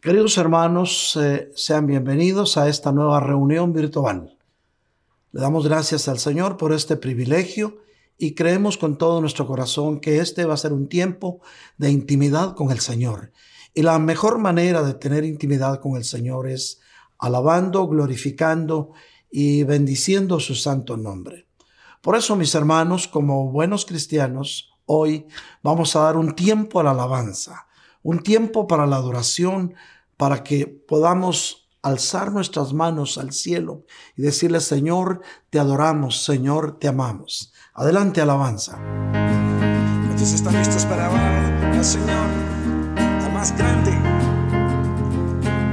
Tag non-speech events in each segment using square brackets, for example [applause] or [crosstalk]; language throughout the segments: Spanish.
Queridos hermanos, eh, sean bienvenidos a esta nueva reunión virtual. Le damos gracias al Señor por este privilegio y creemos con todo nuestro corazón que este va a ser un tiempo de intimidad con el Señor. Y la mejor manera de tener intimidad con el Señor es alabando, glorificando y bendiciendo su santo nombre. Por eso, mis hermanos, como buenos cristianos, hoy vamos a dar un tiempo a la alabanza un tiempo para la adoración, para que podamos alzar nuestras manos al cielo y decirle, Señor, te adoramos, Señor, te amamos. Adelante, alabanza. Entonces están listos para alabar al Señor, al más grande,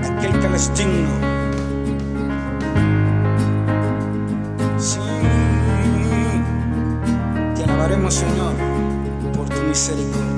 aquel que les digno. Sí, te alabaremos, Señor, por tu misericordia.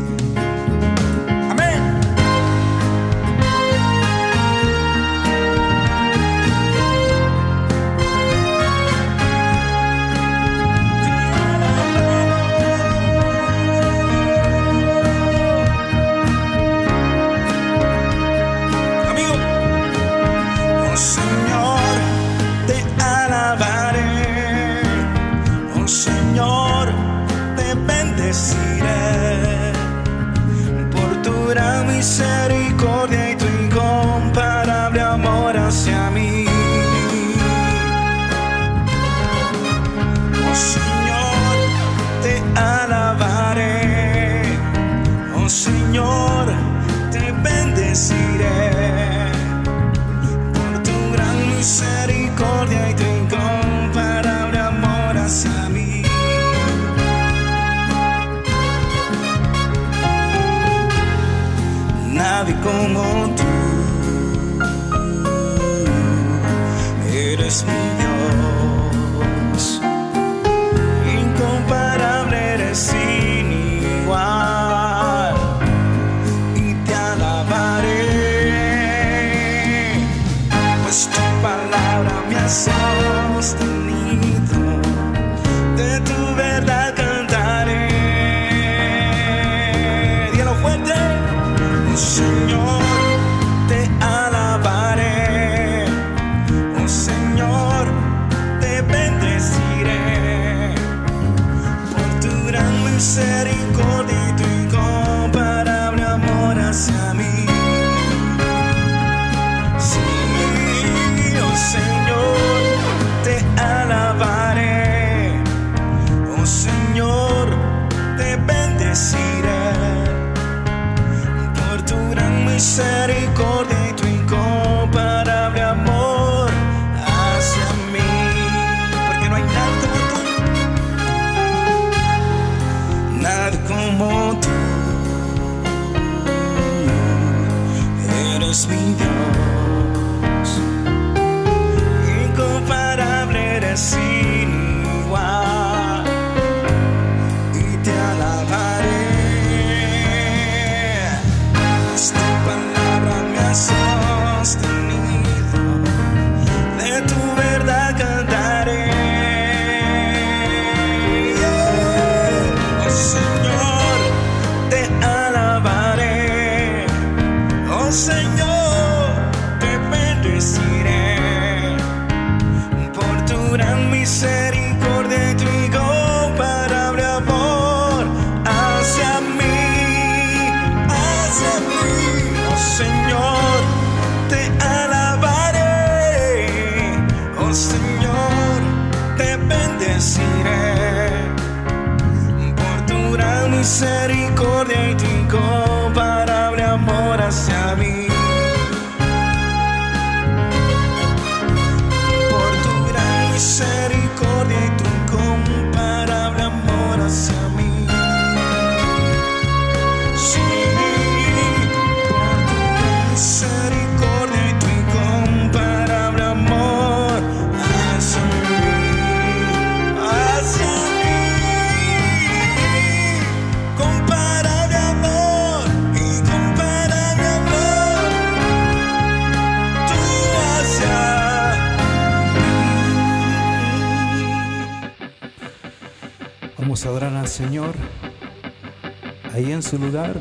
En su lugar.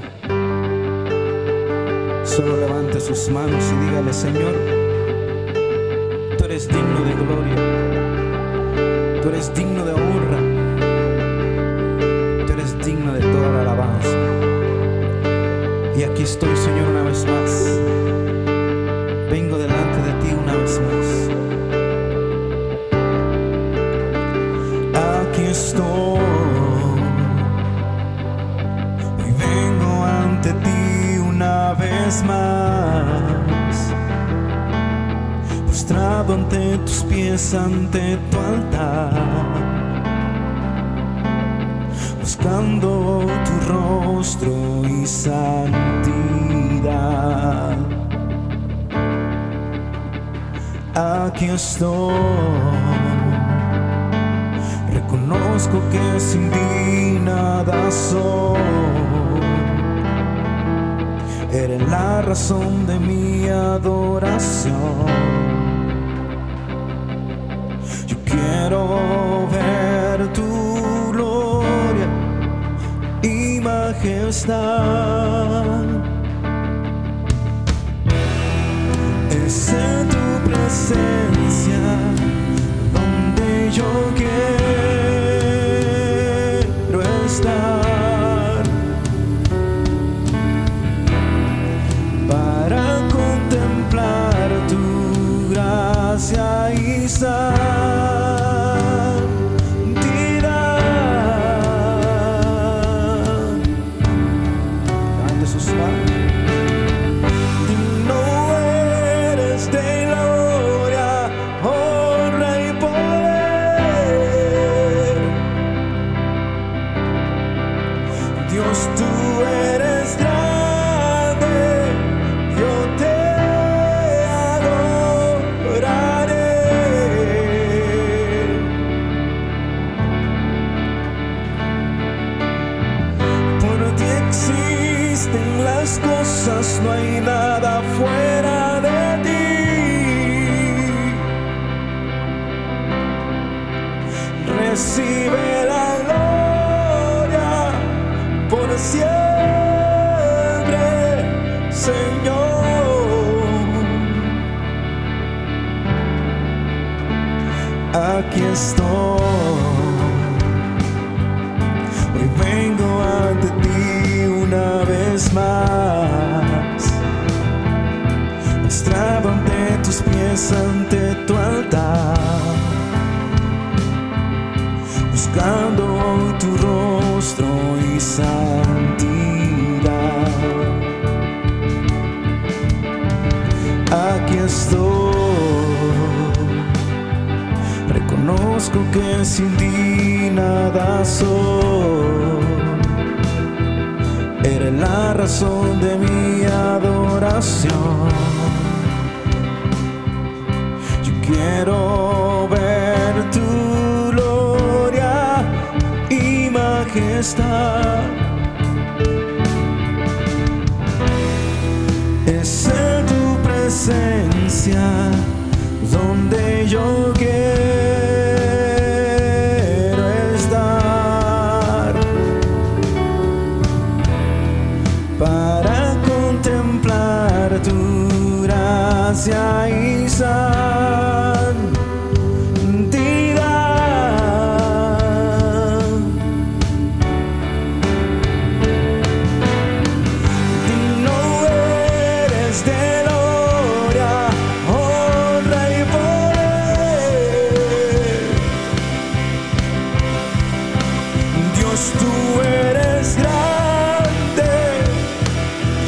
Solo levante sus manos y dígale, Señor, tú eres digno de gloria, estoy. Reconozco que sin ti nada soy. Eres la razón de mi adoración. Yo quiero ver tu gloria y majestad. Es en tu presencia Que sin ti nada soy. Eres la razón de mi adoración. Yo quiero ver tu gloria y majestad. Es en tu presencia donde yo quiero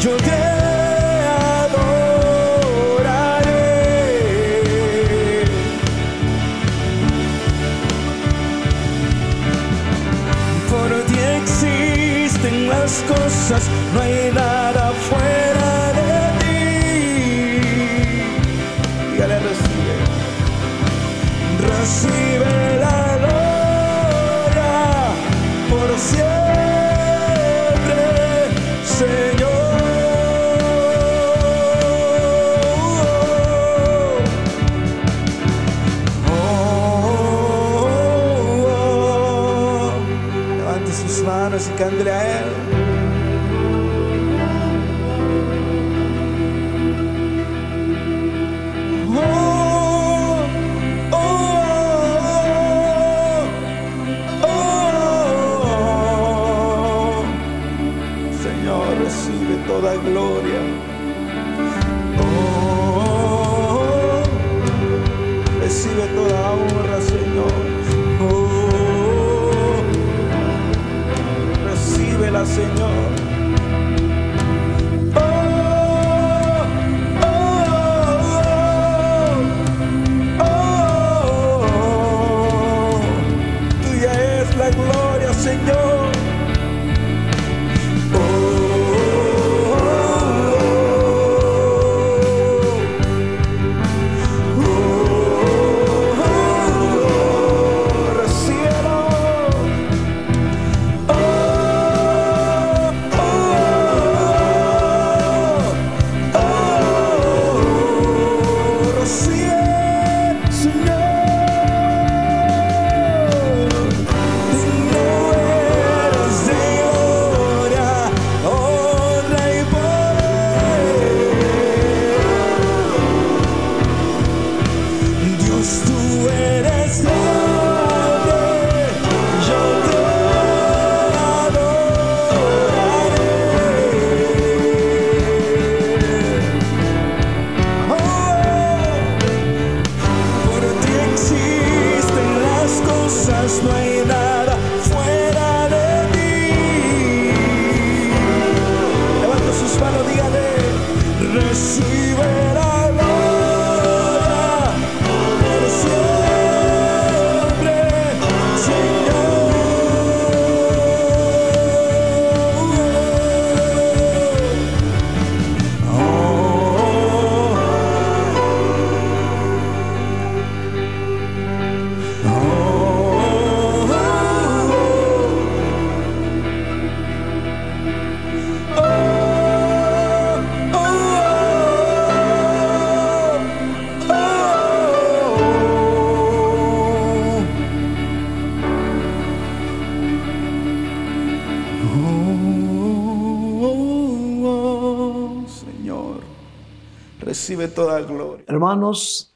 yo te adoraré. Por ti existen las cosas, no hay nada Candrel. Oh, oh, oh, oh, Señor, recibe toda gloria. Senhor. Recibe toda gloria. Hermanos,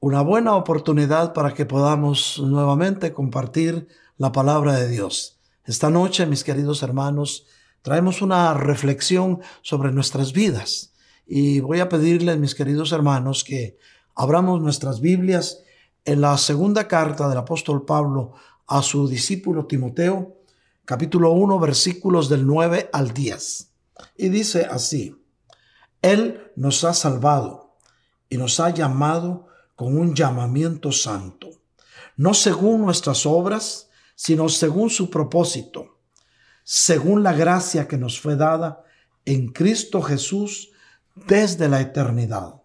una buena oportunidad para que podamos nuevamente compartir la palabra de Dios. Esta noche, mis queridos hermanos, traemos una reflexión sobre nuestras vidas y voy a pedirles, mis queridos hermanos, que abramos nuestras Biblias en la segunda carta del apóstol Pablo a su discípulo Timoteo, capítulo 1, versículos del 9 al 10. Y dice así, Él nos ha salvado y nos ha llamado con un llamamiento santo, no según nuestras obras, sino según su propósito, según la gracia que nos fue dada en Cristo Jesús desde la eternidad,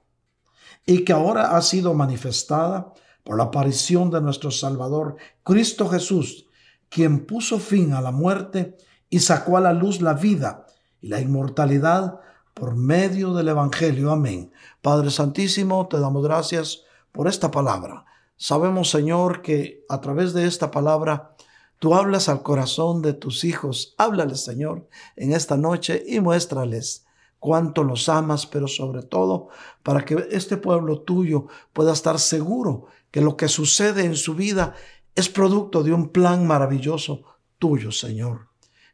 y que ahora ha sido manifestada por la aparición de nuestro Salvador, Cristo Jesús, quien puso fin a la muerte y sacó a la luz la vida y la inmortalidad por medio del Evangelio. Amén. Padre Santísimo, te damos gracias por esta palabra. Sabemos, Señor, que a través de esta palabra tú hablas al corazón de tus hijos. Háblales, Señor, en esta noche y muéstrales cuánto los amas, pero sobre todo para que este pueblo tuyo pueda estar seguro que lo que sucede en su vida es producto de un plan maravilloso tuyo, Señor.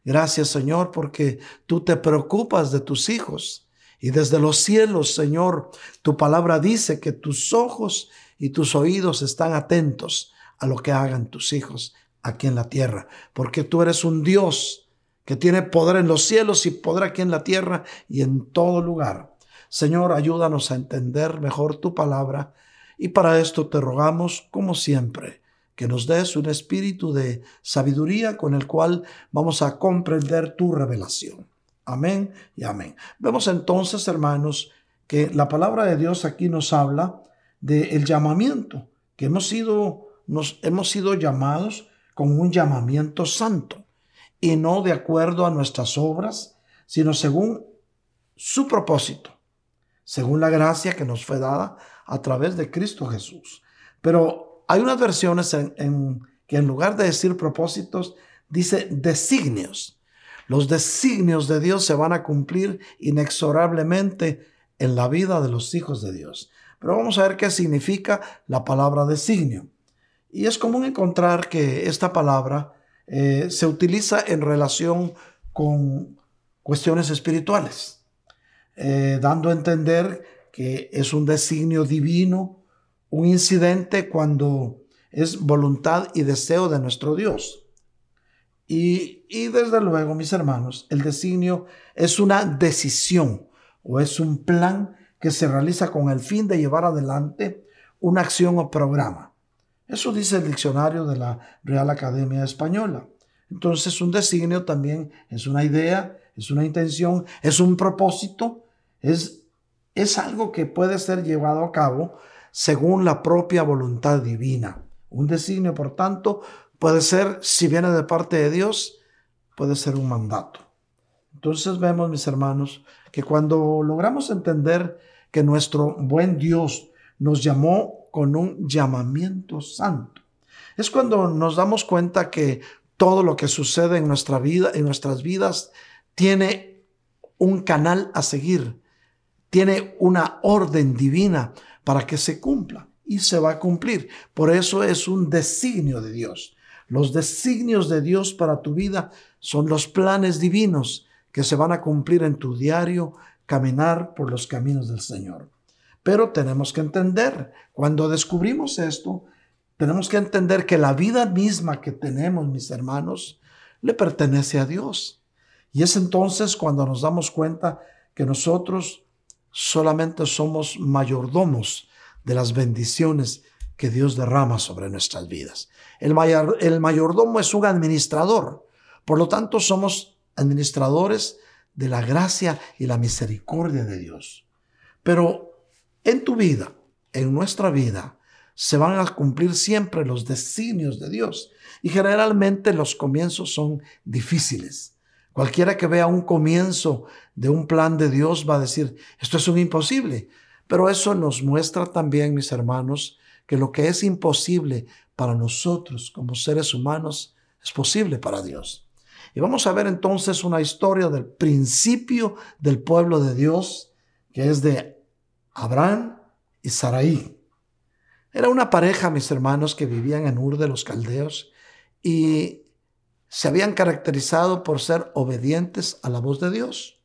Gracias, Señor, porque tú te preocupas de tus hijos. Y desde los cielos, Señor, tu palabra dice que tus ojos y tus oídos están atentos a lo que hagan tus hijos aquí en la tierra, porque tú eres un Dios que tiene poder en los cielos y poder aquí en la tierra y en todo lugar. Señor, ayúdanos a entender mejor tu palabra y para esto te rogamos, como siempre, que nos des un espíritu de sabiduría con el cual vamos a comprender tu revelación. Amén y amén. Vemos entonces, hermanos, que la palabra de Dios aquí nos habla del llamamiento, que hemos sido, nos, hemos sido llamados con un llamamiento santo y no de acuerdo a nuestras obras, sino según su propósito, según la gracia que nos fue dada a través de Cristo Jesús. Pero hay unas versiones en, que en lugar de decir propósitos, dice designios. Los designios de Dios se van a cumplir inexorablemente en la vida de los hijos de Dios. Pero vamos a ver qué significa la palabra designio. Y es común encontrar que esta palabra eh, se utiliza en relación con cuestiones espirituales, eh, dando a entender que es un designio divino, un incidente cuando es voluntad y deseo de nuestro Dios. Y, y desde luego, mis hermanos, el designio es una decisión o es un plan que se realiza con el fin de llevar adelante una acción o programa. Eso dice el diccionario de la Real Academia Española. Entonces, un designio también es una idea, es una intención, es un propósito, es, es algo que puede ser llevado a cabo según la propia voluntad divina. Un designio, por tanto, puede ser, si viene de parte de Dios, puede ser un mandato. Entonces vemos, mis hermanos, que cuando logramos entender que nuestro buen Dios nos llamó con un llamamiento santo, es cuando nos damos cuenta que todo lo que sucede en nuestra vida, en nuestras vidas, tiene un canal a seguir, tiene una orden divina para que se cumpla y se va a cumplir. Por eso es un designio de Dios. Los designios de Dios para tu vida son los planes divinos que se van a cumplir en tu diario caminar por los caminos del Señor. Pero tenemos que entender, cuando descubrimos esto, tenemos que entender que la vida misma que tenemos, mis hermanos, le pertenece a Dios. Y es entonces cuando nos damos cuenta que nosotros solamente somos mayordomos de las bendiciones que Dios derrama sobre nuestras vidas. El, mayor, el mayordomo es un administrador, por lo tanto somos administradores de la gracia y la misericordia de Dios. Pero en tu vida, en nuestra vida, se van a cumplir siempre los designios de Dios. Y generalmente los comienzos son difíciles. Cualquiera que vea un comienzo de un plan de Dios va a decir, esto es un imposible. Pero eso nos muestra también, mis hermanos, que lo que es imposible para nosotros como seres humanos es posible para Dios. Y vamos a ver entonces una historia del principio del pueblo de Dios, que es de Abraham y Saraí. Era una pareja, mis hermanos, que vivían en Ur de los Caldeos y se habían caracterizado por ser obedientes a la voz de Dios.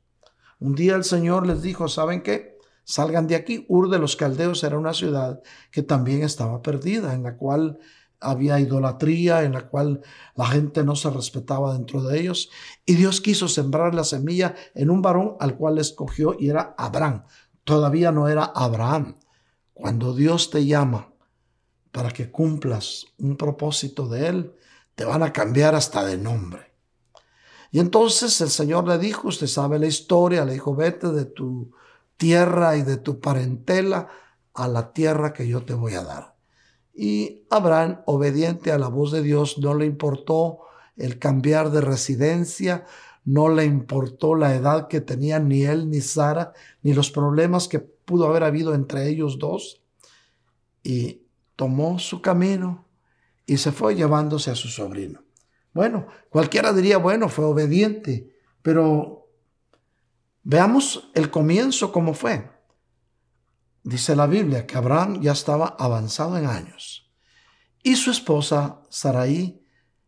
Un día el Señor les dijo, ¿saben qué? Salgan de aquí. Ur de los Caldeos era una ciudad que también estaba perdida, en la cual había idolatría, en la cual la gente no se respetaba dentro de ellos. Y Dios quiso sembrar la semilla en un varón al cual escogió y era Abraham. Todavía no era Abraham. Cuando Dios te llama para que cumplas un propósito de Él, te van a cambiar hasta de nombre. Y entonces el Señor le dijo, usted sabe la historia, le dijo, vete de tu tierra y de tu parentela a la tierra que yo te voy a dar. Y Abraham, obediente a la voz de Dios, no le importó el cambiar de residencia, no le importó la edad que tenían ni él ni Sara, ni los problemas que pudo haber habido entre ellos dos. Y tomó su camino y se fue llevándose a su sobrino. Bueno, cualquiera diría, bueno, fue obediente, pero veamos el comienzo cómo fue. Dice la Biblia que Abraham ya estaba avanzado en años y su esposa Sarai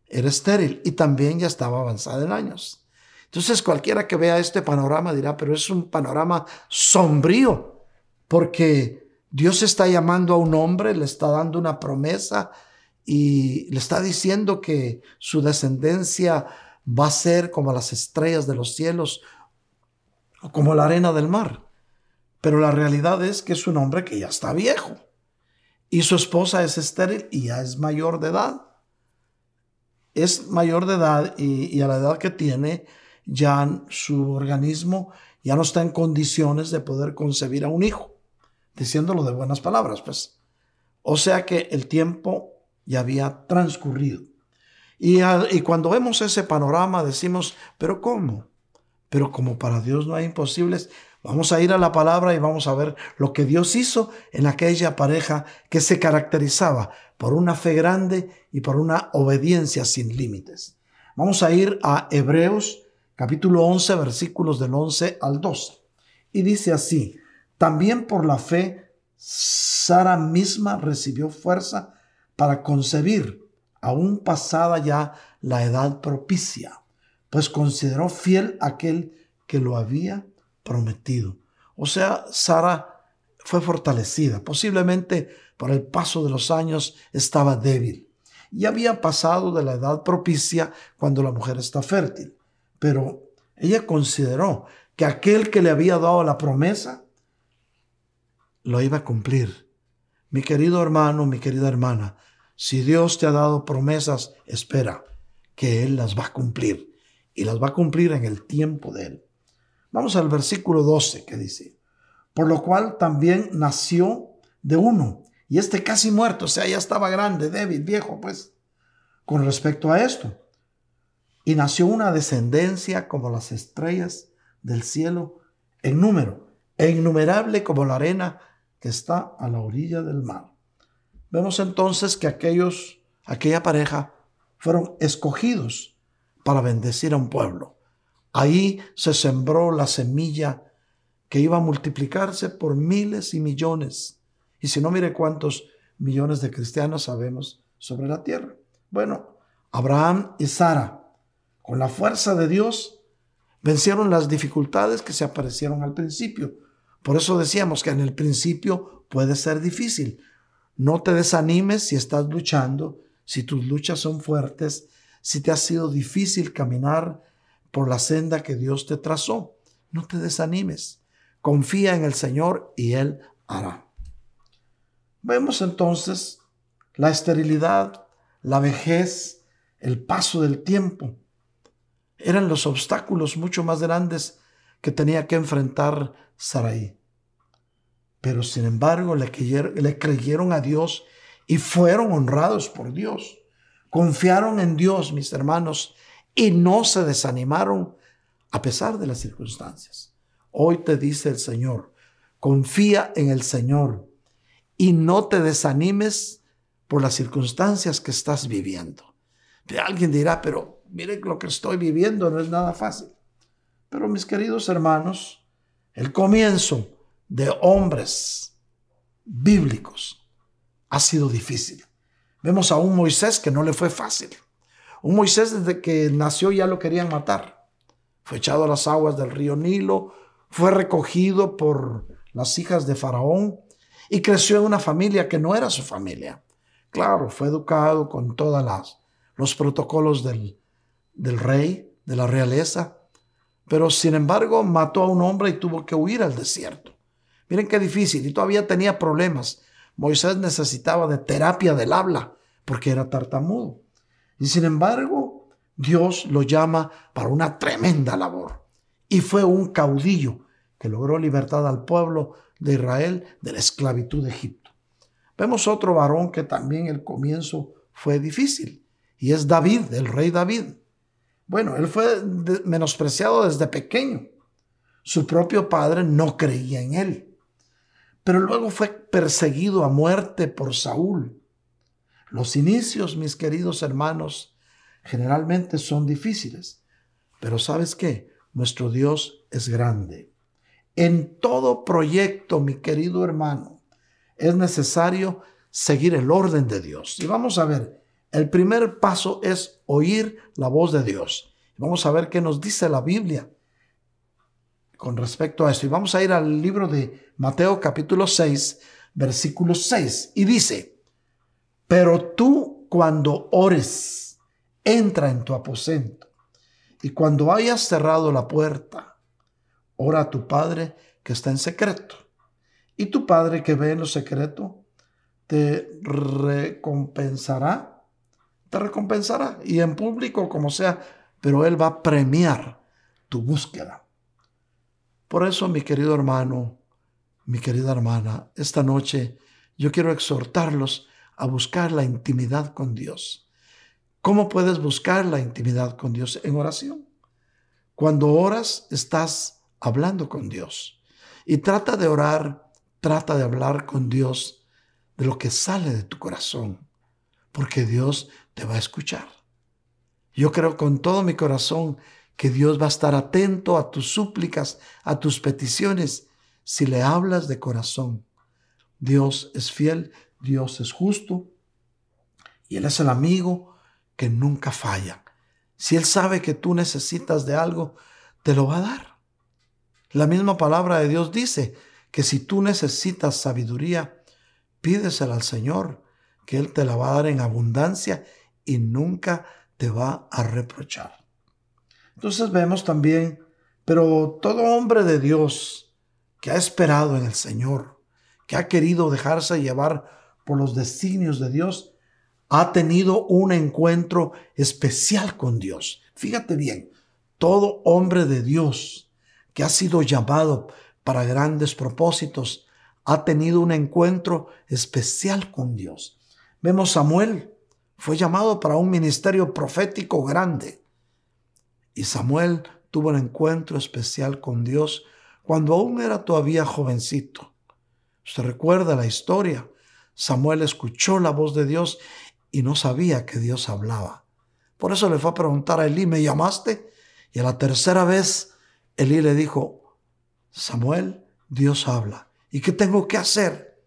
era estéril y también ya estaba avanzada en años. Entonces cualquiera que vea este panorama dirá, pero es un panorama sombrío, porque Dios está llamando a un hombre, le está dando una promesa y le está diciendo que su descendencia va a ser como las estrellas de los cielos o como la arena del mar. Pero la realidad es que es un hombre que ya está viejo y su esposa es estéril y ya es mayor de edad. Es mayor de edad y, y a la edad que tiene ya su organismo ya no está en condiciones de poder concebir a un hijo diciéndolo de buenas palabras, pues. O sea que el tiempo ya había transcurrido. Y, y cuando vemos ese panorama decimos, pero ¿cómo? Pero como para Dios no hay imposibles, vamos a ir a la palabra y vamos a ver lo que Dios hizo en aquella pareja que se caracterizaba por una fe grande y por una obediencia sin límites. Vamos a ir a Hebreos capítulo 11 versículos del 11 al 12. Y dice así, también por la fe, Sara misma recibió fuerza para concebir, aún pasada ya la edad propicia, pues consideró fiel aquel que lo había prometido. O sea, Sara fue fortalecida, posiblemente por el paso de los años estaba débil y había pasado de la edad propicia cuando la mujer está fértil. Pero ella consideró que aquel que le había dado la promesa lo iba a cumplir. Mi querido hermano, mi querida hermana, si Dios te ha dado promesas, espera que Él las va a cumplir y las va a cumplir en el tiempo de Él. Vamos al versículo 12 que dice, por lo cual también nació de uno, y este casi muerto, o sea, ya estaba grande, débil, viejo, pues, con respecto a esto. Y nació una descendencia como las estrellas del cielo en número, e innumerable como la arena que está a la orilla del mar. Vemos entonces que aquellos, aquella pareja fueron escogidos para bendecir a un pueblo. Ahí se sembró la semilla que iba a multiplicarse por miles y millones. Y si no, mire cuántos millones de cristianos sabemos sobre la tierra. Bueno, Abraham y Sara, con la fuerza de Dios, vencieron las dificultades que se aparecieron al principio por eso decíamos que en el principio puede ser difícil. No te desanimes si estás luchando, si tus luchas son fuertes, si te ha sido difícil caminar por la senda que Dios te trazó. No te desanimes. Confía en el Señor y Él hará. Vemos entonces la esterilidad, la vejez, el paso del tiempo. Eran los obstáculos mucho más grandes que tenía que enfrentar Sarai. Pero sin embargo le creyeron, a Dios y fueron honrados por Dios. Confiaron en Dios, mis hermanos, y no se desanimaron a pesar de las circunstancias. Hoy te dice el Señor, confía en el Señor y no te desanimes por las circunstancias que estás viviendo. Alguien dirá, pero mire lo que estoy viviendo no es nada fácil. Pero mis queridos hermanos, el comienzo de hombres bíblicos ha sido difícil. Vemos a un Moisés que no le fue fácil. Un Moisés desde que nació ya lo querían matar. Fue echado a las aguas del río Nilo, fue recogido por las hijas de Faraón y creció en una familia que no era su familia. Claro, fue educado con todos los protocolos del, del rey, de la realeza, pero sin embargo mató a un hombre y tuvo que huir al desierto. Miren qué difícil, y todavía tenía problemas. Moisés necesitaba de terapia del habla porque era tartamudo. Y sin embargo, Dios lo llama para una tremenda labor. Y fue un caudillo que logró libertad al pueblo de Israel de la esclavitud de Egipto. Vemos otro varón que también el comienzo fue difícil, y es David, el rey David. Bueno, él fue menospreciado desde pequeño. Su propio padre no creía en él. Pero luego fue perseguido a muerte por Saúl. Los inicios, mis queridos hermanos, generalmente son difíciles. Pero ¿sabes qué? Nuestro Dios es grande. En todo proyecto, mi querido hermano, es necesario seguir el orden de Dios. Y vamos a ver, el primer paso es oír la voz de Dios. Vamos a ver qué nos dice la Biblia con respecto a esto. Y vamos a ir al libro de Mateo capítulo 6, versículo 6. Y dice, pero tú cuando ores, entra en tu aposento. Y cuando hayas cerrado la puerta, Ora a tu Padre que está en secreto. Y tu Padre que ve en lo secreto te recompensará, te recompensará. Y en público, como sea, pero Él va a premiar tu búsqueda. Por eso, mi querido hermano, mi querida hermana, esta noche yo quiero exhortarlos a buscar la intimidad con Dios. ¿Cómo puedes buscar la intimidad con Dios? En oración. Cuando oras, estás hablando con Dios. Y trata de orar, trata de hablar con Dios de lo que sale de tu corazón, porque Dios te va a escuchar. Yo creo con todo mi corazón que Dios va a estar atento a tus súplicas, a tus peticiones, si le hablas de corazón. Dios es fiel, Dios es justo y Él es el amigo que nunca falla. Si Él sabe que tú necesitas de algo, te lo va a dar. La misma palabra de Dios dice que si tú necesitas sabiduría, pídesela al Señor, que Él te la va a dar en abundancia y nunca te va a reprochar. Entonces vemos también, pero todo hombre de Dios que ha esperado en el Señor, que ha querido dejarse llevar por los designios de Dios, ha tenido un encuentro especial con Dios. Fíjate bien, todo hombre de Dios que ha sido llamado para grandes propósitos, ha tenido un encuentro especial con Dios. Vemos Samuel, fue llamado para un ministerio profético grande. Y Samuel tuvo un encuentro especial con Dios cuando aún era todavía jovencito. Usted recuerda la historia. Samuel escuchó la voz de Dios y no sabía que Dios hablaba. Por eso le fue a preguntar a Elí, ¿me llamaste? Y a la tercera vez Elí le dijo, Samuel, Dios habla. ¿Y qué tengo que hacer?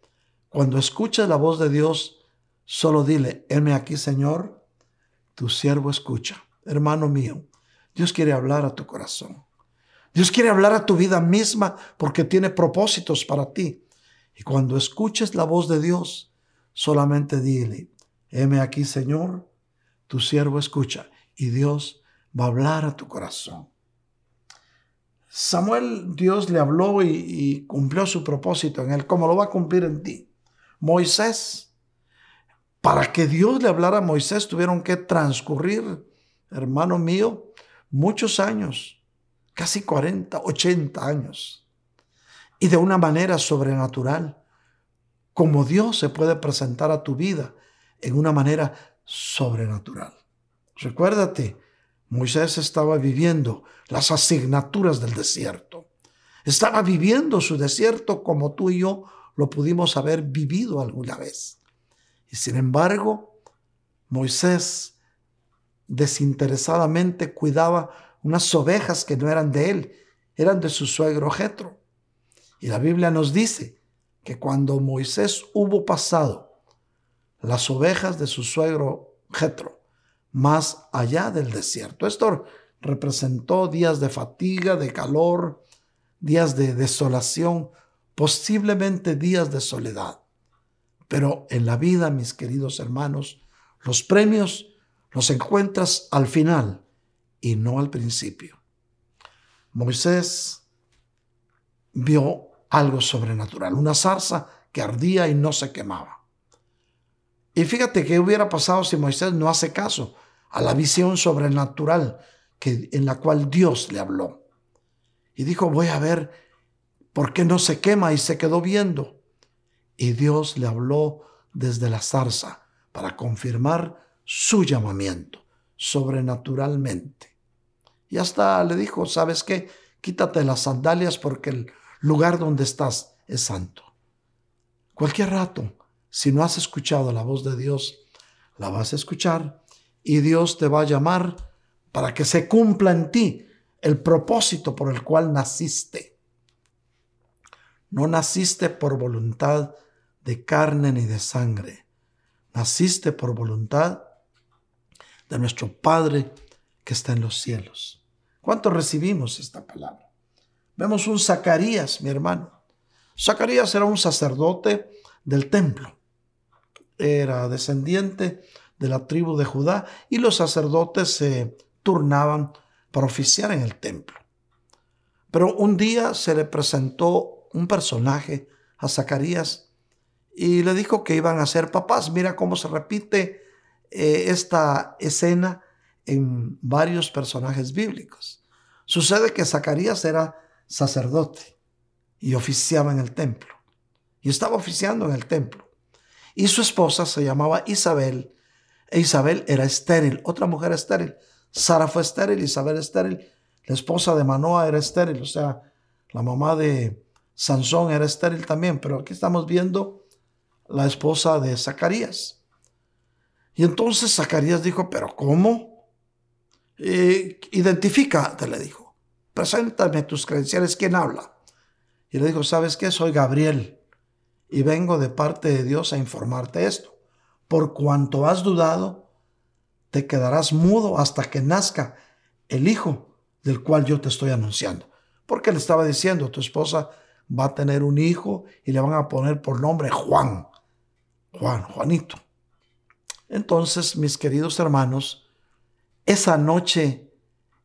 Cuando escuches la voz de Dios, solo dile, heme aquí, Señor, tu siervo escucha. Hermano mío, Dios quiere hablar a tu corazón. Dios quiere hablar a tu vida misma porque tiene propósitos para ti. Y cuando escuches la voz de Dios, solamente dile, heme aquí, Señor, tu siervo escucha. Y Dios va a hablar a tu corazón. Samuel, Dios le habló y, y, cumplió su propósito en él, como lo va a cumplir en ti. Moisés, para que Dios le hablara a Moisés, tuvieron que transcurrir, hermano mío, muchos años, casi 40, 80 años. Y de una manera sobrenatural, como Dios se puede presentar a tu vida en una manera sobrenatural. Recuérdate, Moisés estaba viviendo las asignaturas del desierto. Estaba viviendo su desierto como tú y yo lo pudimos haber vivido alguna vez. Y sin embargo, Moisés desinteresadamente cuidaba unas ovejas que no eran de él, eran de su suegro Jetro. Y la Biblia nos dice que cuando Moisés hubo pasado las ovejas de su suegro Jetro, más allá del desierto. Esto representó días de fatiga, de calor, días de desolación, posiblemente días de soledad. Pero en la vida, mis queridos hermanos, los premios los encuentras al final y no al principio. Moisés vio algo sobrenatural, una zarza que ardía y no se quemaba. Y fíjate qué hubiera pasado si Moisés no hace caso a la visión sobrenatural que, en la cual Dios le habló. Y dijo, voy a ver por qué no se quema y se quedó viendo. Y Dios le habló desde la zarza para confirmar su llamamiento sobrenaturalmente. Y hasta le dijo, ¿sabes qué? Quítate las sandalias porque el lugar donde estás es santo. Cualquier rato si no has escuchado la voz de Dios, la vas a escuchar y Dios te va a llamar para que se cumpla en ti el propósito por el cual naciste. No naciste por voluntad de carne ni de sangre. Naciste por voluntad de nuestro Padre que está en los cielos. ¿Cuánto recibimos esta palabra? Vemos un Zacarías, mi hermano. Zacarías era un sacerdote del templo era descendiente de la tribu de Judá y los sacerdotes se turnaban para oficiar en el templo. Pero un día se le presentó un personaje a Zacarías y le dijo que iban a ser papás. Mira cómo se repite eh, esta escena en varios personajes bíblicos. Sucede que Zacarías era sacerdote y oficiaba en el templo. Y estaba oficiando en el templo y su esposa se llamaba Isabel, e Isabel era estéril, otra mujer estéril. Sara fue estéril, Isabel estéril, la esposa de Manoa era estéril, o sea, la mamá de Sansón era estéril también, pero aquí estamos viendo la esposa de Zacarías. Y entonces Zacarías dijo, pero ¿cómo? Identifícate, le dijo, preséntame tus credenciales, ¿quién habla? Y le dijo, ¿sabes qué? Soy Gabriel y vengo de parte de Dios a informarte esto. Por cuanto has dudado, te quedarás mudo hasta que nazca el hijo del cual yo te estoy anunciando. Porque le estaba diciendo, tu esposa va a tener un hijo y le van a poner por nombre Juan. Juan, Juanito. Entonces, mis queridos hermanos, esa noche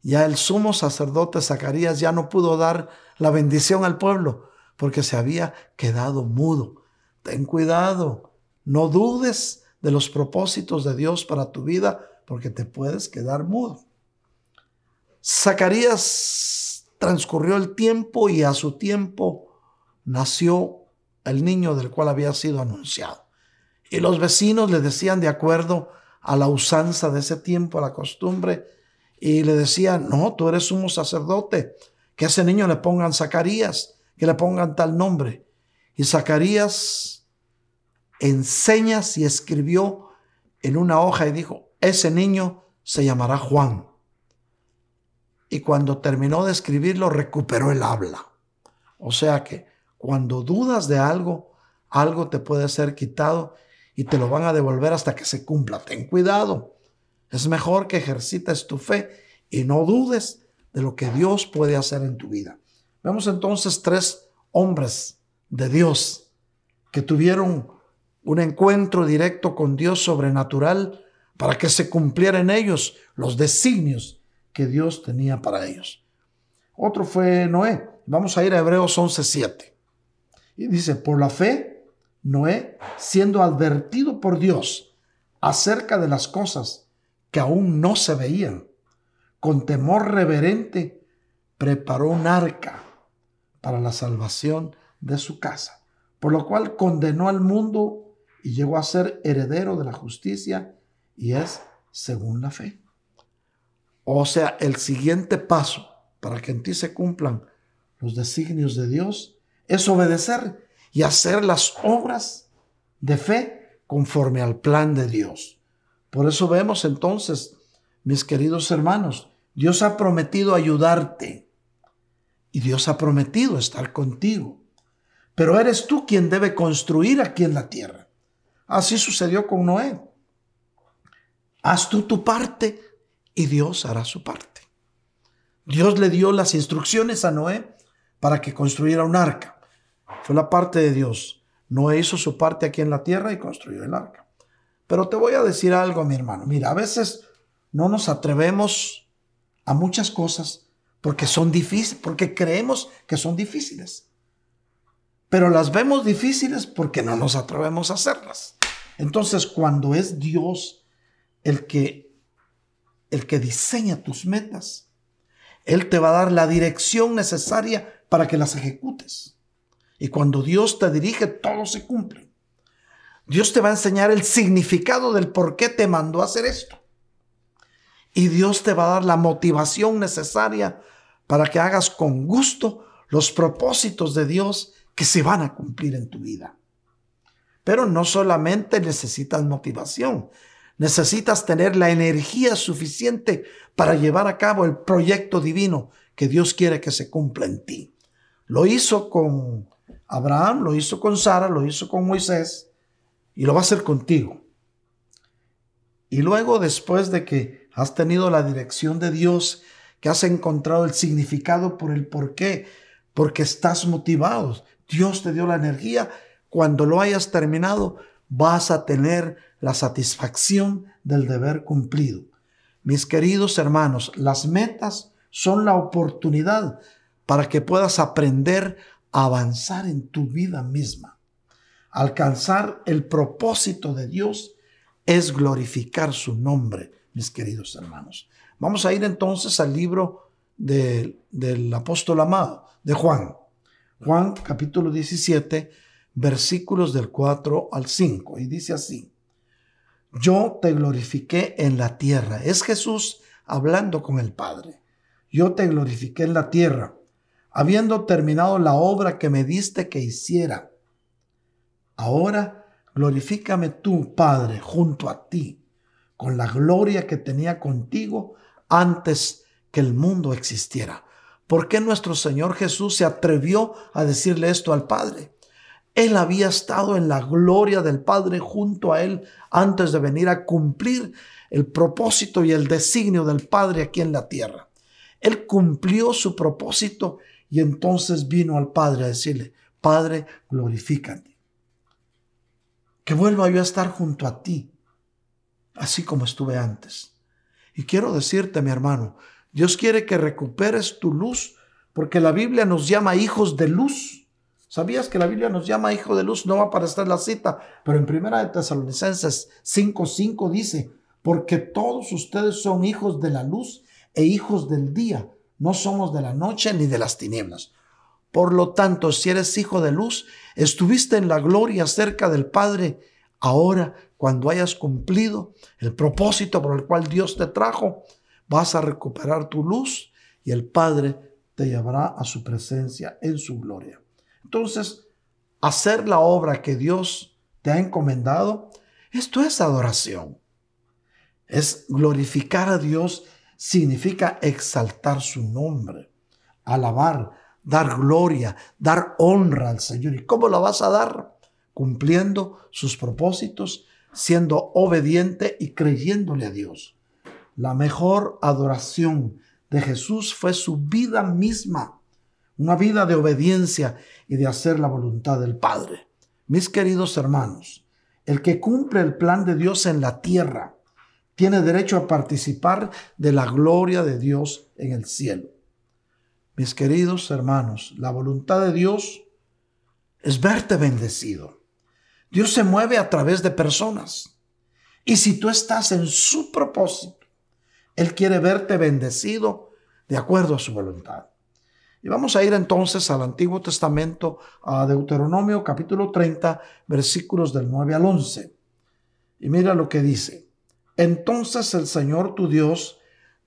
ya el sumo sacerdote Zacarías ya no pudo dar la bendición al pueblo porque se había quedado mudo. Ten cuidado, no dudes de los propósitos de Dios para tu vida porque te puedes quedar mudo. Zacarías transcurrió el tiempo y a su tiempo nació el niño del cual había sido anunciado. Y los vecinos le decían de acuerdo a la usanza de ese tiempo, a la costumbre, y le decían, no, tú eres sumo sacerdote, que a ese niño le pongan Zacarías que le pongan tal nombre. Y Zacarías enseña y escribió en una hoja y dijo, ese niño se llamará Juan. Y cuando terminó de escribirlo, recuperó el habla. O sea que cuando dudas de algo, algo te puede ser quitado y te lo van a devolver hasta que se cumpla. Ten cuidado. Es mejor que ejercites tu fe y no dudes de lo que Dios puede hacer en tu vida. Vemos entonces tres hombres de Dios que tuvieron un encuentro directo con Dios sobrenatural para que se cumplieran ellos los designios que Dios tenía para ellos. Otro fue Noé. Vamos a ir a Hebreos 11:7. Y dice, por la fe, Noé, siendo advertido por Dios acerca de las cosas que aún no se veían, con temor reverente, preparó un arca para la salvación de su casa, por lo cual condenó al mundo y llegó a ser heredero de la justicia y es según la fe. O sea, el siguiente paso para que en ti se cumplan los designios de Dios es obedecer y hacer las obras de fe conforme al plan de Dios. Por eso vemos entonces, mis queridos hermanos, Dios ha prometido ayudarte y Dios ha prometido estar contigo. Pero eres tú quien debe construir aquí en la tierra. Así sucedió con Noé. Haz tú tu parte y Dios hará su parte. Dios le dio las instrucciones a Noé para que construyera un arca. Fue la parte de Dios. Noé hizo su parte aquí en la tierra y construyó el arca. Pero te voy a decir algo, mi hermano. Mira, a veces no nos atrevemos a muchas cosas porque son difíciles, porque creemos que son difíciles. Pero las vemos difíciles porque no nos atrevemos a hacerlas. Entonces, cuando es Dios el que el que diseña tus metas, él te va a dar la dirección necesaria para que las ejecutes. Y cuando Dios te dirige, todo se cumple. Dios te va a enseñar el significado del por qué te mandó a hacer esto. Y Dios te va a dar la motivación necesaria para que hagas con gusto los propósitos de Dios que se van a cumplir en tu vida. Pero no solamente necesitas motivación, necesitas tener la energía suficiente para llevar a cabo el proyecto divino que Dios quiere que se cumpla en ti. Lo hizo con Abraham, lo hizo con Sara, lo hizo con Moisés y lo va a hacer contigo. Y luego, después de que has tenido la dirección de Dios, que has encontrado el significado por el por qué, porque estás motivado, Dios te dio la energía, cuando lo hayas terminado, vas a tener la satisfacción del deber cumplido. Mis queridos hermanos, las metas son la oportunidad para que puedas aprender avanzar en tu vida misma. Alcanzar el propósito de Dios es glorificar su nombre, mis queridos hermanos. Vamos a ir entonces al libro del apóstol amado, de Juan. Juan capítulo 17, versículos del 4 al 5. Y dice así, yo te glorifiqué en la tierra. Es Jesús hablando con el Padre. Yo te glorifiqué en la tierra, habiendo terminado la obra que me diste que hiciera. Ahora glorifícame tú, Padre, junto a ti, con la gloria que tenía contigo antes que el mundo existiera. ¿Por qué nuestro Señor Jesús se atrevió a decirle esto al Padre? Él había estado en la gloria del Padre junto a Él antes de venir a cumplir el propósito y el designio del Padre aquí en la tierra. Él cumplió su propósito y entonces vino al Padre a decirle, Padre, glorifícate. Que vuelva yo a estar junto a ti, así como estuve antes. Y quiero decirte, mi hermano, Dios quiere que recuperes tu luz, porque la Biblia nos llama hijos de luz. ¿Sabías que la Biblia nos llama hijo de luz? No va a aparecer la cita, pero en primera de Tesalonicenses 5:5 dice, porque todos ustedes son hijos de la luz e hijos del día, no somos de la noche ni de las tinieblas. Por lo tanto, si eres hijo de luz, estuviste en la gloria cerca del Padre. Ahora, cuando hayas cumplido el propósito por el cual Dios te trajo, vas a recuperar tu luz y el Padre te llevará a su presencia en su gloria. Entonces, hacer la obra que Dios te ha encomendado, esto es adoración. Es glorificar a Dios, significa exaltar su nombre, alabar, dar gloria, dar honra al Señor. ¿Y cómo la vas a dar? Cumpliendo sus propósitos, siendo obediente y creyéndole a Dios. La mejor adoración de Jesús fue su vida misma una vida de obediencia y de hacer la voluntad del Padre. Mis queridos hermanos, el que cumple el plan de Dios en la tierra tiene derecho a participar de la gloria de Dios en el cielo. Mis queridos hermanos, la voluntad de Dios es verte bendecido. Dios se mueve a través de personas. Y si tú estás en su propósito, Él quiere verte bendecido de acuerdo a su voluntad. Y vamos a ir entonces al Antiguo Testamento, a Deuteronomio capítulo 30, versículos del 9 al 11. Y mira lo que dice. Entonces el Señor tu Dios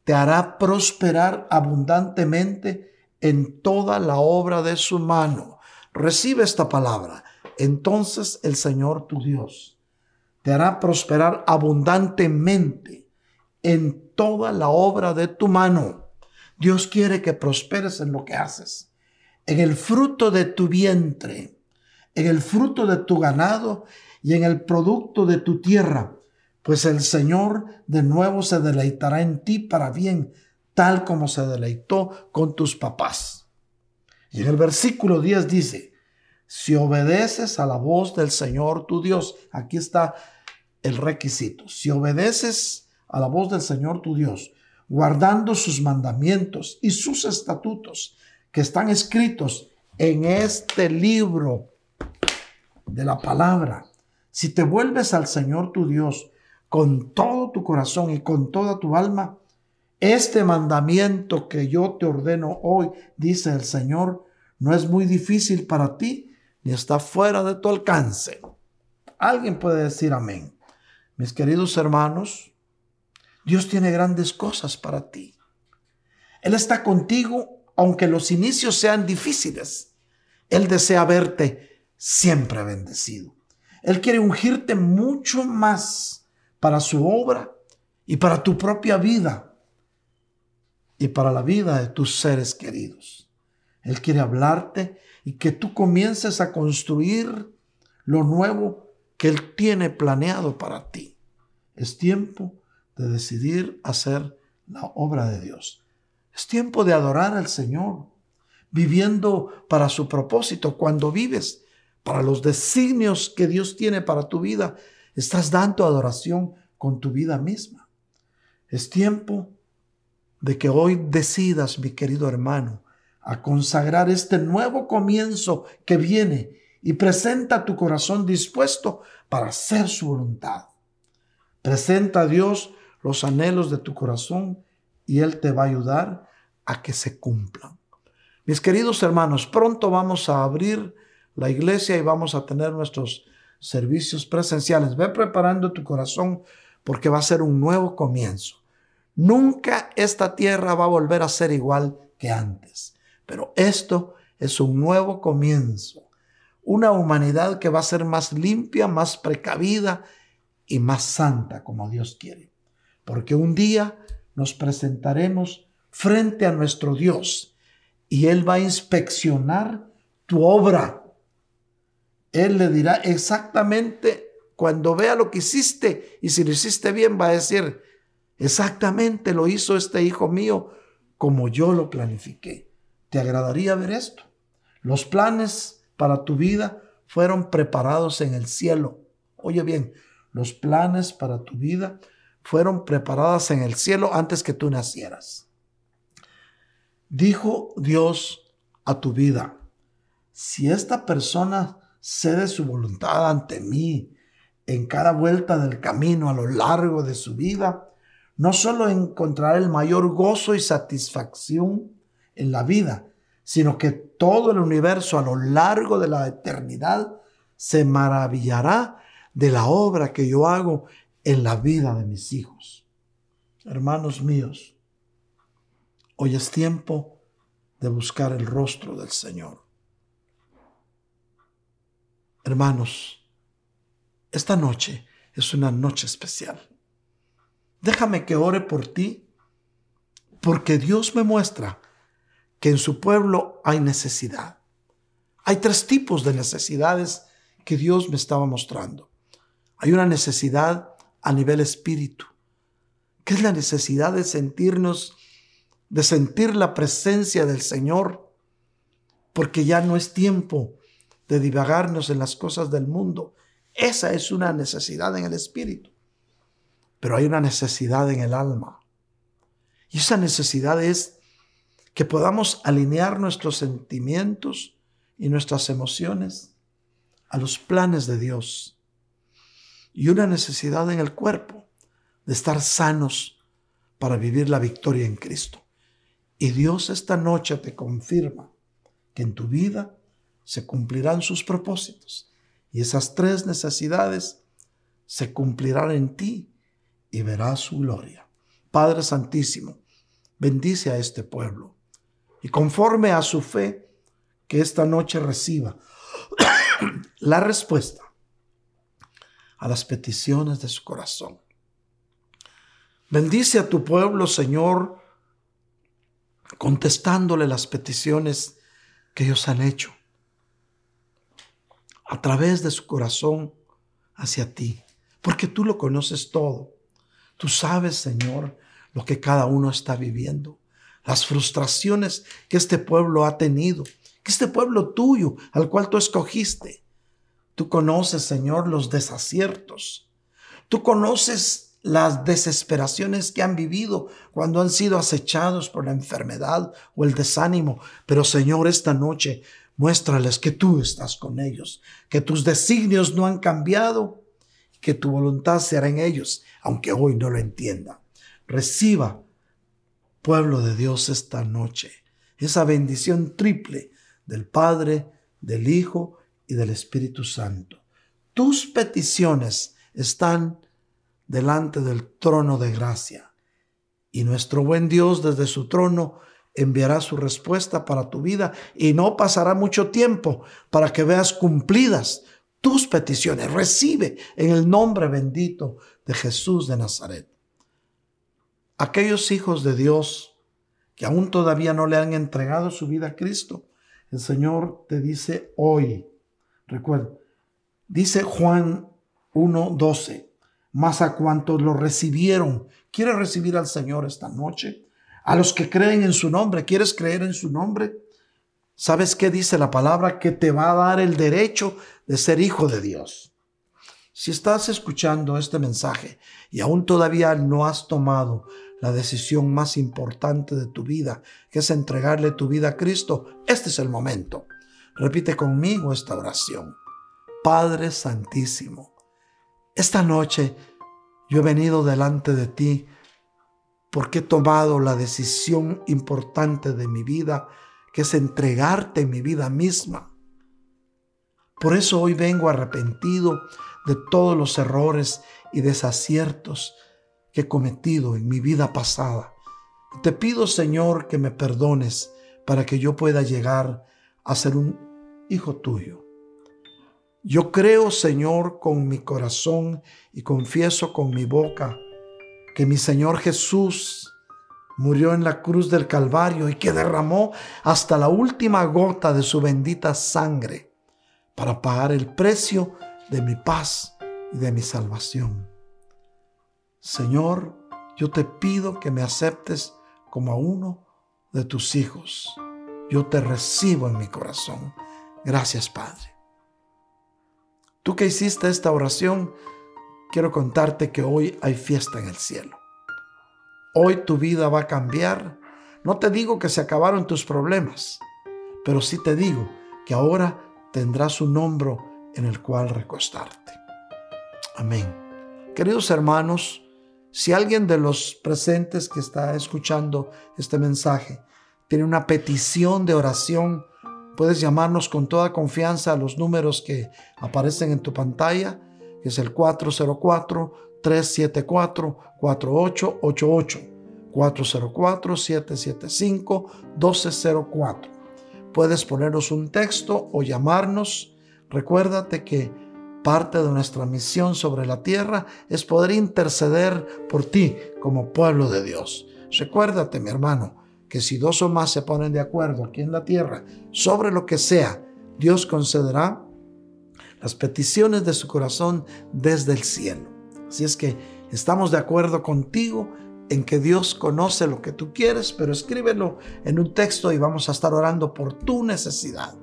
te hará prosperar abundantemente en toda la obra de su mano. Recibe esta palabra. Entonces el Señor tu Dios te hará prosperar abundantemente en toda la obra de tu mano Dios quiere que prosperes en lo que haces, en el fruto de tu vientre, en el fruto de tu ganado y en el producto de tu tierra, pues el Señor de nuevo se deleitará en ti para bien, tal como se deleitó con tus papás. Y en el versículo 10 dice, si obedeces a la voz del Señor tu Dios, aquí está el requisito, si obedeces a la voz del Señor tu Dios, guardando sus mandamientos y sus estatutos que están escritos en este libro de la palabra. Si te vuelves al Señor tu Dios con todo tu corazón y con toda tu alma, este mandamiento que yo te ordeno hoy, dice el Señor, no es muy difícil para ti ni está fuera de tu alcance. Alguien puede decir amén. Mis queridos hermanos, Dios tiene grandes cosas para ti. Él está contigo aunque los inicios sean difíciles. Él desea verte siempre bendecido. Él quiere ungirte mucho más para su obra y para tu propia vida y para la vida de tus seres queridos. Él quiere hablarte y que tú comiences a construir lo nuevo que Él tiene planeado para ti. Es tiempo de decidir hacer la obra de Dios. Es tiempo de adorar al Señor, viviendo para su propósito. Cuando vives para los designios que Dios tiene para tu vida, estás dando adoración con tu vida misma. Es tiempo de que hoy decidas, mi querido hermano, a consagrar este nuevo comienzo que viene y presenta tu corazón dispuesto para hacer su voluntad. Presenta a Dios los anhelos de tu corazón y Él te va a ayudar a que se cumplan. Mis queridos hermanos, pronto vamos a abrir la iglesia y vamos a tener nuestros servicios presenciales. Ve preparando tu corazón porque va a ser un nuevo comienzo. Nunca esta tierra va a volver a ser igual que antes, pero esto es un nuevo comienzo. Una humanidad que va a ser más limpia, más precavida y más santa como Dios quiere porque un día nos presentaremos frente a nuestro Dios y Él va a inspeccionar tu obra. Él le dirá exactamente cuando vea lo que hiciste y si lo hiciste bien va a decir, exactamente lo hizo este hijo mío como yo lo planifiqué. ¿Te agradaría ver esto? Los planes para tu vida fueron preparados en el cielo. Oye bien, los planes para tu vida fueron preparadas en el cielo antes que tú nacieras. Dijo Dios a tu vida, si esta persona cede su voluntad ante mí en cada vuelta del camino a lo largo de su vida, no solo encontrará el mayor gozo y satisfacción en la vida, sino que todo el universo a lo largo de la eternidad se maravillará de la obra que yo hago en la vida de mis hijos. Hermanos míos, hoy es tiempo de buscar el rostro del Señor. Hermanos, esta noche es una noche especial. Déjame que ore por ti, porque Dios me muestra que en su pueblo hay necesidad. Hay tres tipos de necesidades que Dios me estaba mostrando. Hay una necesidad a nivel espíritu, que es la necesidad de sentirnos, de sentir la presencia del Señor, porque ya no es tiempo de divagarnos en las cosas del mundo. Esa es una necesidad en el espíritu, pero hay una necesidad en el alma. Y esa necesidad es que podamos alinear nuestros sentimientos y nuestras emociones a los planes de Dios. Y una necesidad en el cuerpo de estar sanos para vivir la victoria en Cristo. Y Dios esta noche te confirma que en tu vida se cumplirán sus propósitos. Y esas tres necesidades se cumplirán en ti y verás su gloria. Padre Santísimo, bendice a este pueblo y conforme a su fe, que esta noche reciba [coughs] la respuesta a las peticiones de su corazón. Bendice a tu pueblo, Señor, contestándole las peticiones que ellos han hecho a través de su corazón hacia ti, porque tú lo conoces todo. Tú sabes, Señor, lo que cada uno está viviendo, las frustraciones que este pueblo ha tenido, que este pueblo tuyo, al cual tú escogiste. Tú conoces, Señor, los desaciertos. Tú conoces las desesperaciones que han vivido cuando han sido acechados por la enfermedad o el desánimo. Pero, Señor, esta noche muéstrales que tú estás con ellos, que tus designios no han cambiado, que tu voluntad se hará en ellos, aunque hoy no lo entienda. Reciba, pueblo de Dios, esta noche, esa bendición triple del Padre, del Hijo y del Espíritu Santo. Tus peticiones están delante del trono de gracia. Y nuestro buen Dios desde su trono enviará su respuesta para tu vida y no pasará mucho tiempo para que veas cumplidas tus peticiones. Recibe en el nombre bendito de Jesús de Nazaret. Aquellos hijos de Dios que aún todavía no le han entregado su vida a Cristo, el Señor te dice hoy, recuerda, dice Juan 1.12, más a cuantos lo recibieron, ¿quieres recibir al Señor esta noche? A los que creen en su nombre, ¿quieres creer en su nombre? ¿Sabes qué dice la palabra? Que te va a dar el derecho de ser hijo de Dios. Si estás escuchando este mensaje y aún todavía no has tomado la decisión más importante de tu vida, que es entregarle tu vida a Cristo, este es el momento. Repite conmigo esta oración. Padre Santísimo, esta noche yo he venido delante de ti porque he tomado la decisión importante de mi vida, que es entregarte mi vida misma. Por eso hoy vengo arrepentido de todos los errores y desaciertos que he cometido en mi vida pasada. Te pido, Señor, que me perdones para que yo pueda llegar a ser un hijo tuyo. Yo creo, Señor, con mi corazón y confieso con mi boca que mi Señor Jesús murió en la cruz del Calvario y que derramó hasta la última gota de su bendita sangre para pagar el precio de mi paz y de mi salvación. Señor, yo te pido que me aceptes como a uno de tus hijos. Yo te recibo en mi corazón. Gracias, Padre. Tú que hiciste esta oración, quiero contarte que hoy hay fiesta en el cielo. Hoy tu vida va a cambiar. No te digo que se acabaron tus problemas, pero sí te digo que ahora tendrás un hombro en el cual recostarte. Amén. Queridos hermanos, si alguien de los presentes que está escuchando este mensaje tiene una petición de oración, puedes llamarnos con toda confianza a los números que aparecen en tu pantalla que es el 404-374-4888. 404-775-1204. Puedes ponernos un texto o llamarnos. Recuérdate que parte de nuestra misión sobre la tierra es poder interceder por ti como pueblo de Dios. Recuérdate, mi hermano, que si dos o más se ponen de acuerdo aquí en la tierra sobre lo que sea, Dios concederá las peticiones de su corazón desde el cielo. Así es que estamos de acuerdo contigo en que Dios conoce lo que tú quieres, pero escríbelo en un texto y vamos a estar orando por tu necesidad.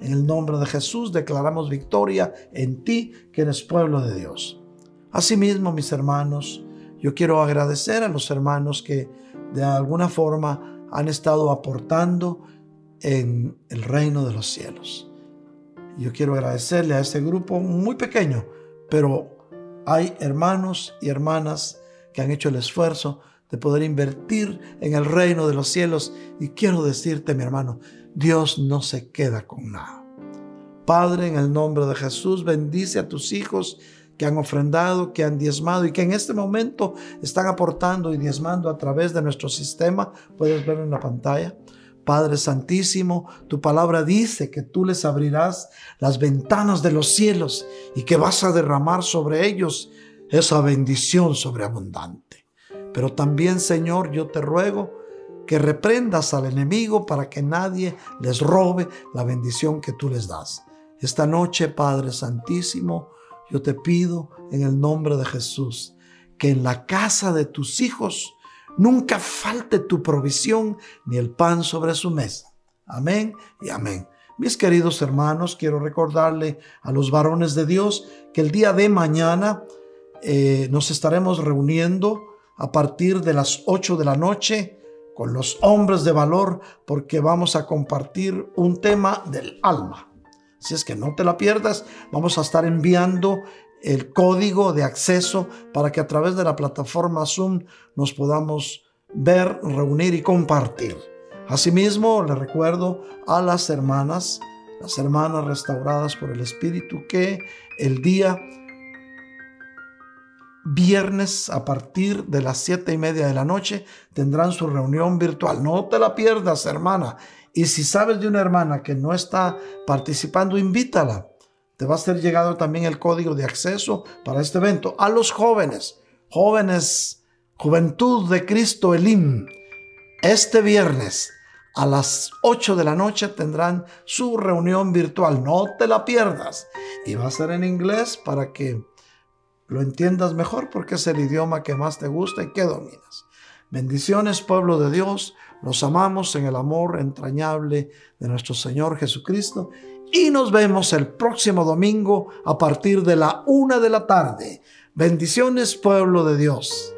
En el nombre de Jesús declaramos victoria en ti que eres pueblo de Dios. Asimismo, mis hermanos, yo quiero agradecer a los hermanos que de alguna forma han estado aportando en el reino de los cielos. Yo quiero agradecerle a este grupo muy pequeño, pero hay hermanos y hermanas que han hecho el esfuerzo de poder invertir en el reino de los cielos. Y quiero decirte, mi hermano, Dios no se queda con nada. Padre, en el nombre de Jesús, bendice a tus hijos que han ofrendado, que han diezmado y que en este momento están aportando y diezmando a través de nuestro sistema. Puedes ver en la pantalla. Padre Santísimo, tu palabra dice que tú les abrirás las ventanas de los cielos y que vas a derramar sobre ellos esa bendición sobreabundante. Pero también, Señor, yo te ruego que reprendas al enemigo para que nadie les robe la bendición que tú les das. Esta noche, Padre Santísimo, yo te pido en el nombre de Jesús que en la casa de tus hijos nunca falte tu provisión ni el pan sobre su mesa. Amén y amén. Mis queridos hermanos, quiero recordarle a los varones de Dios que el día de mañana eh, nos estaremos reuniendo a partir de las 8 de la noche con los hombres de valor porque vamos a compartir un tema del alma. Si es que no te la pierdas, vamos a estar enviando el código de acceso para que a través de la plataforma Zoom nos podamos ver, reunir y compartir. Asimismo, le recuerdo a las hermanas, las hermanas restauradas por el Espíritu, que el día viernes a partir de las siete y media de la noche tendrán su reunión virtual. No te la pierdas, hermana. Y si sabes de una hermana que no está participando, invítala. Te va a ser llegado también el código de acceso para este evento. A los jóvenes, jóvenes, Juventud de Cristo Elim, este viernes a las 8 de la noche tendrán su reunión virtual. No te la pierdas. Y va a ser en inglés para que lo entiendas mejor porque es el idioma que más te gusta y que dominas. Bendiciones, pueblo de Dios. Los amamos en el amor entrañable de nuestro Señor Jesucristo. Y nos vemos el próximo domingo a partir de la una de la tarde. Bendiciones, pueblo de Dios.